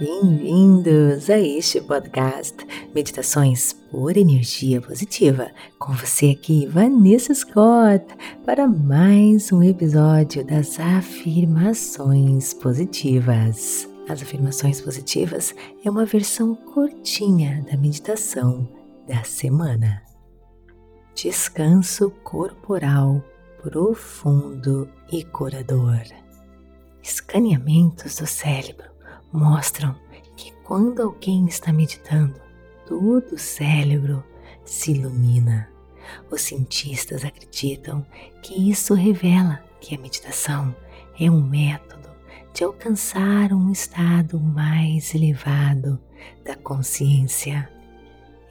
Bem-vindos a este podcast Meditações por Energia Positiva. Com você aqui, Vanessa Scott, para mais um episódio das Afirmações Positivas. As afirmações positivas é uma versão curtinha da meditação da semana. Descanso corporal profundo e curador. Escaneamentos do cérebro mostram que quando alguém está meditando, todo o cérebro se ilumina. Os cientistas acreditam que isso revela que a meditação é um método de alcançar um estado mais elevado da consciência.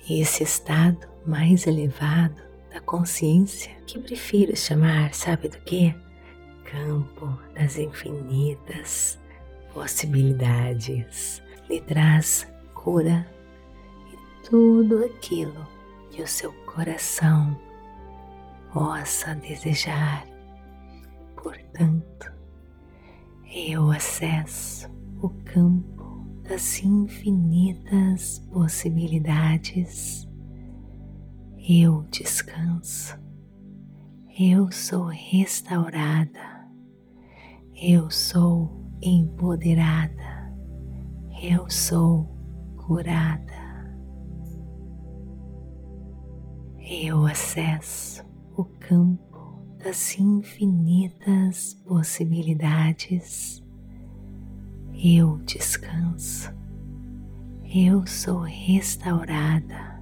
Esse estado mais elevado da consciência, que prefiro chamar, sabe do que? Campo das infinitas possibilidades lhe traz cura e tudo aquilo que o seu coração possa desejar. Portanto, eu acesso o campo das infinitas possibilidades. Eu descanso. Eu sou restaurada. Eu sou empoderada, eu sou curada. Eu acesso o campo das infinitas possibilidades. Eu descanso. Eu sou restaurada.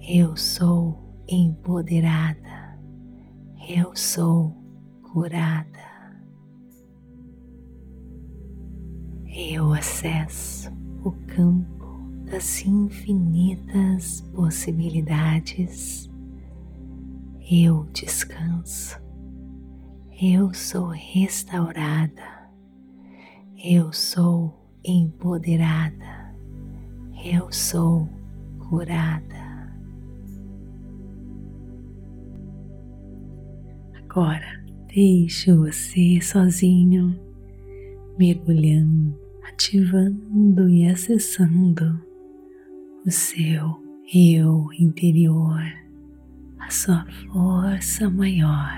Eu sou empoderada. Eu sou curada. Eu acesso o campo das infinitas possibilidades. Eu descanso. Eu sou restaurada. Eu sou empoderada. Eu sou curada. Agora deixo você sozinho, mergulhando ativando e acessando o seu eu interior, a sua força maior,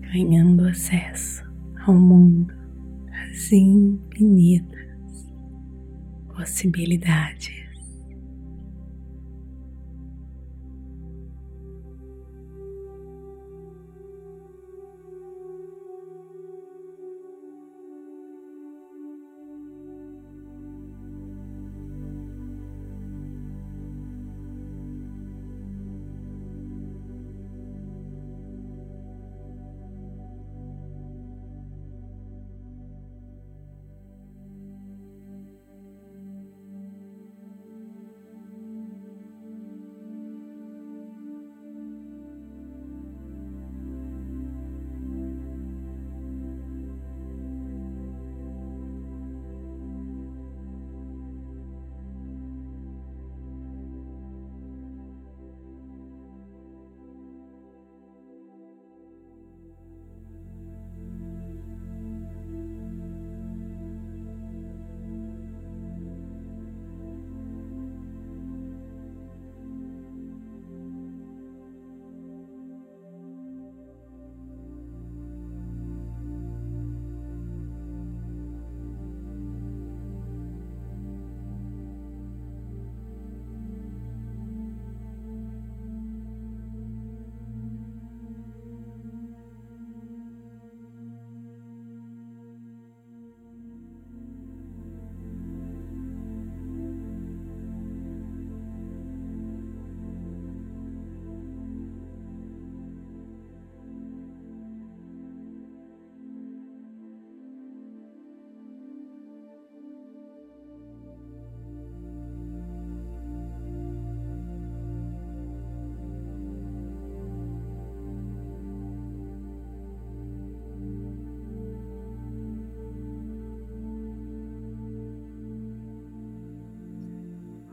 ganhando acesso ao mundo das infinitas possibilidades.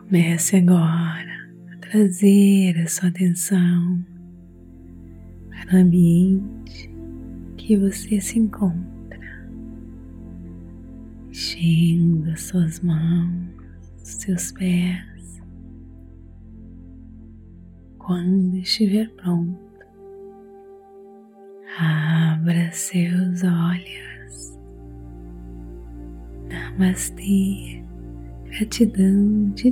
Comece agora a trazer a sua atenção para o ambiente que você se encontra. mexendo as suas mãos, seus pés. Quando estiver pronto, abra seus olhos. Namastê, gratidão de